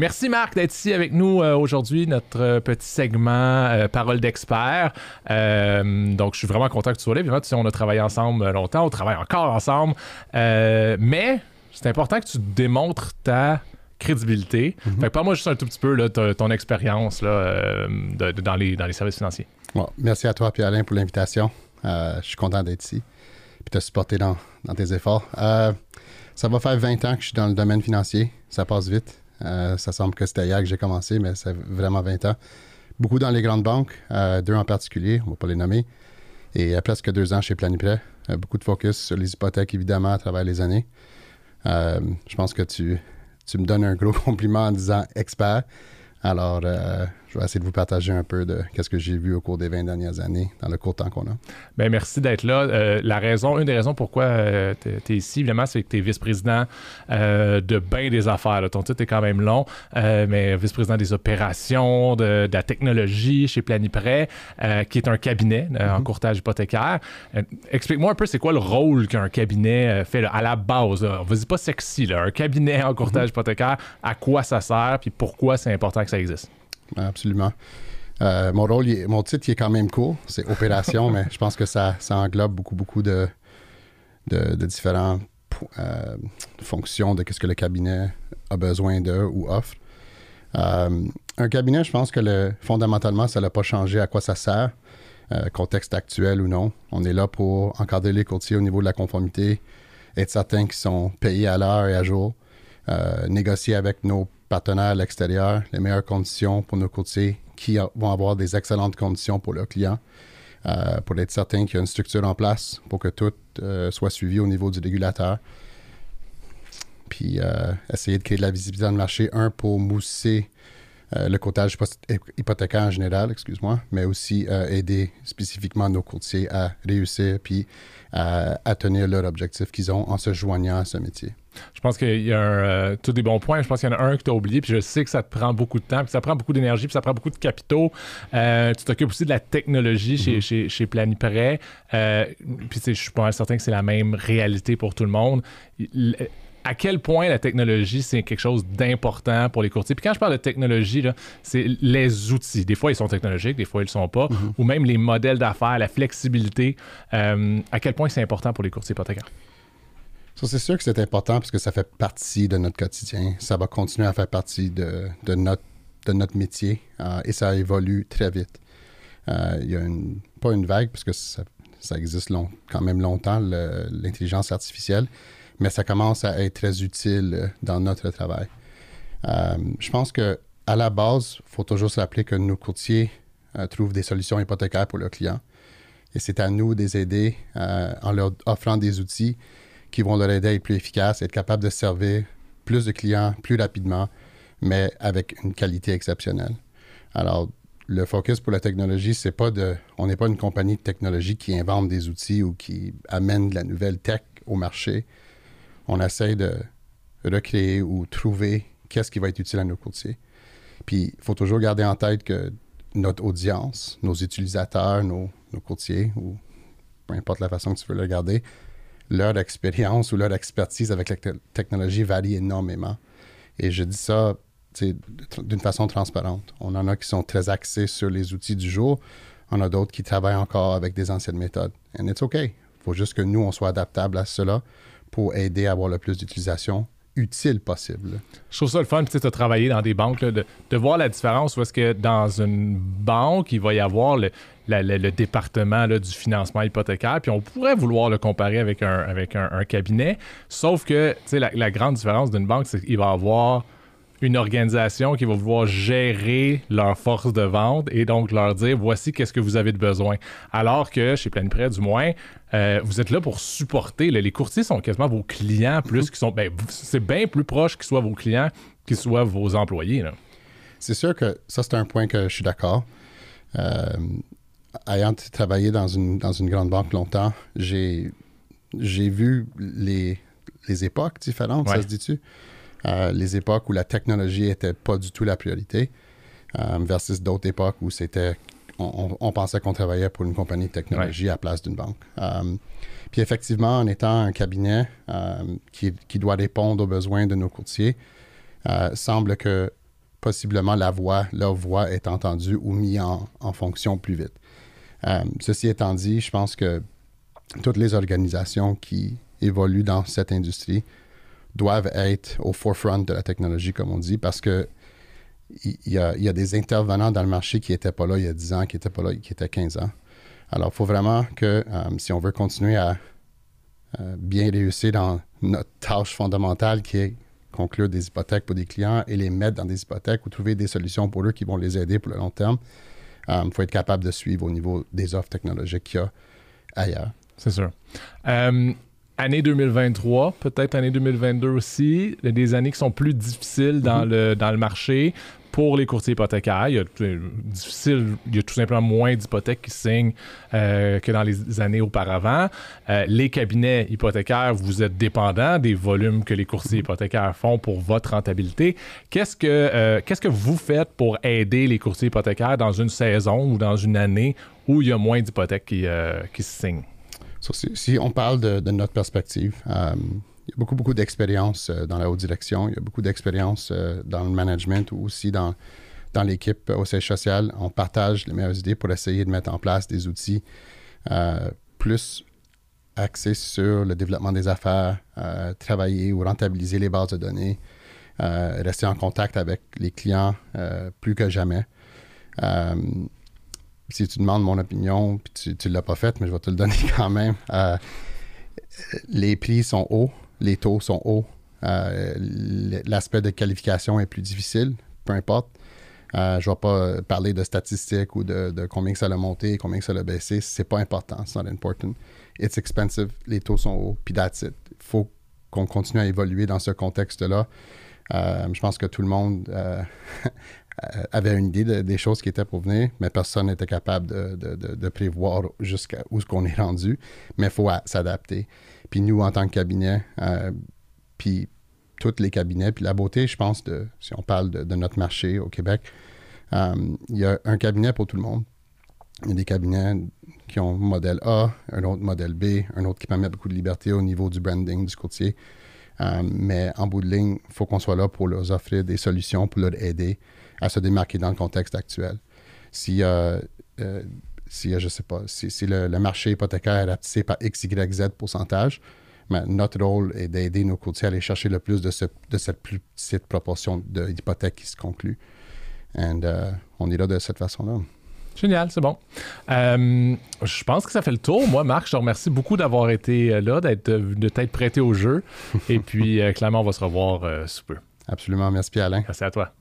Merci Marc d'être ici avec nous euh, aujourd'hui, notre euh, petit segment euh, Parole d'expert. donc je suis vraiment content que tu sois là. Puis, on a travaillé ensemble longtemps, on travaille encore ensemble. mais c'est important que tu démontres ta crédibilité. Mhm. parle-moi juste un tout petit peu de ton expérience dans, les, dans les services financiers. merci à toi, Pierre-Alain, pour l'invitation. je suis content d'être ici et te supporter dans, dans tes efforts. ça va faire 20 ans que je suis dans le domaine financier. Ça passe vite. Euh, ça semble que c'était hier que j'ai commencé, mais c'est vraiment 20 ans. Beaucoup dans les grandes banques, euh, deux en particulier, on ne va pas les nommer. Et euh, presque deux ans chez Planiprêt. beaucoup de focus sur les hypothèques, évidemment, à travers les années. je pense que tu, tu me donnes un gros compliment en disant expert. Alors, je vais essayer de vous partager un peu de ce que j'ai vu au cours des 20 dernières années, dans le court temps qu'on a. Bien, merci d'être là. Euh, la raison, une des raisons pourquoi euh, tu es, ici, évidemment, c'est que tu es vice-président euh, de bien des affaires. Ton titre est quand même long, mais vice-président des opérations, de, la technologie chez Planiprêt, qui est un cabinet en mhm. courtage hypothécaire. Explique-moi un peu, c'est quoi le rôle qu'un cabinet fait à la base? Vas-y pas sexy, là. un cabinet en courtage mhm. hypothécaire, à quoi ça sert, puis pourquoi c'est important que ça existe? Absolument. Euh, mon rôle, mon titre, il est quand même court. C'est opération, mais je pense que ça, ça englobe beaucoup, beaucoup de, de, différentes euh, fonctions de ce que le cabinet a besoin de ou offre. Euh, un cabinet, je pense que le, fondamentalement, ça n'a pas changé à quoi ça sert, contexte actuel ou non. On est là pour encadrer les courtiers au niveau de la conformité, être certain qu'ils sont payés à l'heure et à jour, négocier avec nos partenaires à l'extérieur, les meilleures conditions pour nos courtiers qui vont avoir des excellentes conditions pour leurs clients, euh, pour être certain qu'il y a une structure en place pour que tout euh, soit suivi au niveau du régulateur. Puis euh, essayer de créer de la visibilité dans le marché, un, pour mousser le courtage hypothécaire en général, excuse-moi, mais aussi aider spécifiquement nos courtiers à réussir puis à, à tenir leur objectif qu'ils ont en se joignant à ce métier. Je pense qu'il y a euh, tous des bons points. Je pense qu'il y en a un que tu as oublié, puis je sais que ça te prend beaucoup de temps, puis ça prend beaucoup d'énergie, puis ça prend beaucoup de capitaux. Euh, tu t'occupes aussi de la technologie chez, mm chez, chez Planiprêt. Euh, puis je suis pas certain que c'est la même réalité pour tout le monde. À quel point la technologie, c'est quelque chose d'important pour les courtiers. Puis quand je parle de technologie, c'est les outils. Des fois, ils sont technologiques, des fois, ils ne le sont pas. Mm-hmm. Ou même les modèles d'affaires, la flexibilité. à quel point c'est important pour les courtiers hypothécaires? c'est sûr que c'est important parce que ça fait partie de notre quotidien. Ça va continuer à faire partie de, notre, de notre métier euh, et ça évolue très vite. Euh, il y a une, pas une vague parce que ça, existe quand même longtemps, l'intelligence artificielle, mais ça commence à être très utile dans notre travail. Euh, je pense que à la base, il faut toujours se rappeler que nos courtiers trouvent des solutions hypothécaires pour leurs clients. Et c'est à nous de les aider en leur offrant des outils qui vont leur aider à être plus efficaces, être capables de servir plus de clients plus rapidement, mais avec une qualité exceptionnelle. Alors, le focus pour la technologie, c'est pas de. On n'est pas une compagnie de technologie qui invente des outils ou qui amène de la nouvelle tech au marché. On essaie de recréer ou trouver qu'est-ce qui va être utile à nos courtiers. Puis, il faut toujours garder en tête que notre audience, nos utilisateurs, nos, courtiers, ou peu importe la façon que tu veux le regarder, leur expérience ou leur expertise avec la technologie varie énormément. Et je dis ça d'une façon transparente. On en a qui sont très axés sur les outils du jour. On a d'autres qui travaillent encore avec des anciennes méthodes. And it's OK. Il faut juste que nous, on soit adaptable à cela pour aider à avoir le plus d'utilisation utile possible. Je trouve ça le fun, tu sais, de travailler dans des banques, de, voir la différence est-ce que dans une banque, il va y avoir le, département du financement hypothécaire, puis on pourrait vouloir le comparer avec un, avec un, cabinet, sauf que, tu sais, la, la grande différence d'une banque, c'est qu'il va avoir une organisation qui va vouloir gérer leur force de vente et donc leur dire voici qu'est-ce que vous avez de besoin. Alors que chez Plein Prêt, du moins, euh, vous êtes là pour supporter. les courtiers sont quasiment vos clients plus qu'ils sont. Ben, c'est bien plus proche qu'ils soient vos clients qu'ils soient vos employés. C'est sûr que ça, c'est un point que je suis d'accord. Euh, ayant travaillé dans une, dans une grande banque longtemps, j'ai, j'ai vu les, les époques différentes, ça se dit-tu? Euh, les époques où la technologie n'était pas du tout la priorité, euh, versus d'autres époques où c'était on, pensait qu'on travaillait pour une compagnie de technologie à la place d'une banque. Euh, puis effectivement, en étant un cabinet qui, doit répondre aux besoins de nos courtiers, semble que possiblement la voix, leur voix est entendue ou mise en, en fonction plus vite. Ceci étant dit, je pense que toutes les organisations qui évoluent dans cette industrie doivent être au forefront de la technologie, comme on dit, parce que il y, a, y a des intervenants dans le marché qui n'étaient pas là il y a 10 ans, qui n'étaient pas là, qui étaient 15 ans. Alors, il faut vraiment que, euh, si on veut continuer à euh, bien réussir dans notre tâche fondamentale qui est conclure des hypothèques pour des clients et les mettre dans des hypothèques ou trouver des solutions pour eux qui vont les aider pour le long terme, il faut être capable de suivre au niveau des offres technologiques qu'il y a ailleurs. C'est sûr. Euh, année 2023, peut-être année 2022 aussi, des années qui sont plus difficiles dans, le, dans le marché pour les courtiers hypothécaires. Il y a, difficile, il y a tout simplement moins d'hypothèques qui signent euh, que dans les années auparavant. Euh, les cabinets hypothécaires, vous êtes dépendants des volumes que les courtiers hypothécaires font pour votre rentabilité. Qu'est-ce que, euh, qu'est-ce que vous faites pour aider les courtiers hypothécaires dans une saison ou dans une année où il y a moins d'hypothèques qui, qui se signent? Si, on parle de, notre perspective, il y a beaucoup, beaucoup d'expérience euh, dans la haute direction. Il y a beaucoup d'expérience euh, dans le management ou aussi dans, l'équipe au siège social. On partage les meilleures idées pour essayer de mettre en place des outils euh, plus axés sur le développement des affaires, travailler ou rentabiliser les bases de données, rester en contact avec les clients plus que jamais. Si tu demandes mon opinion, puis tu ne l'as pas faite, mais je vais te le donner quand même, les prix sont hauts les taux sont hauts, euh, l'aspect de qualification est plus difficile, peu importe. Euh, je ne vais pas parler de statistiques ou de, combien ça a monté, combien ça a baissé. C'est pas important. It's not important. It's expensive. Les taux sont hauts. Puis that's. Il faut qu'on continue à évoluer dans ce contexte-là. Euh, je pense que tout le monde avait une idée des choses qui étaient pour venir, mais personne n'était capable de, prévoir jusqu'à où ce qu'on est rendu. Mais il faut s'adapter. Puis nous, en tant que cabinet, euh, puis tous les cabinets, puis la beauté, je pense, si on parle de, notre marché au Québec, euh, il y a un cabinet pour tout le monde. Il y a des cabinets qui ont modèle A, un autre modèle B, un autre qui permet beaucoup de liberté au niveau du branding du courtier. Euh, mais en bout de ligne, il faut qu'on soit là pour leur offrir des solutions, pour leur aider à se démarquer dans le contexte actuel. Si, euh, si, je sais pas, si, le, marché hypothécaire est rapetissé par X, Y, Z pourcentage, mais notre rôle est d'aider nos courtiers à aller chercher le plus de, de cette plus petite proportion d'hypothèques qui se conclut. Et uh, on est là de cette façon-là. Génial, c'est bon. Euh, je pense que ça fait le tour. Moi, Marc, je te remercie beaucoup d'avoir été euh, là, d'être, de t'être prêté au jeu. Et puis, euh, clairement, on va se revoir sous peu. Absolument. Merci, Pierre-Alain. Merci à toi.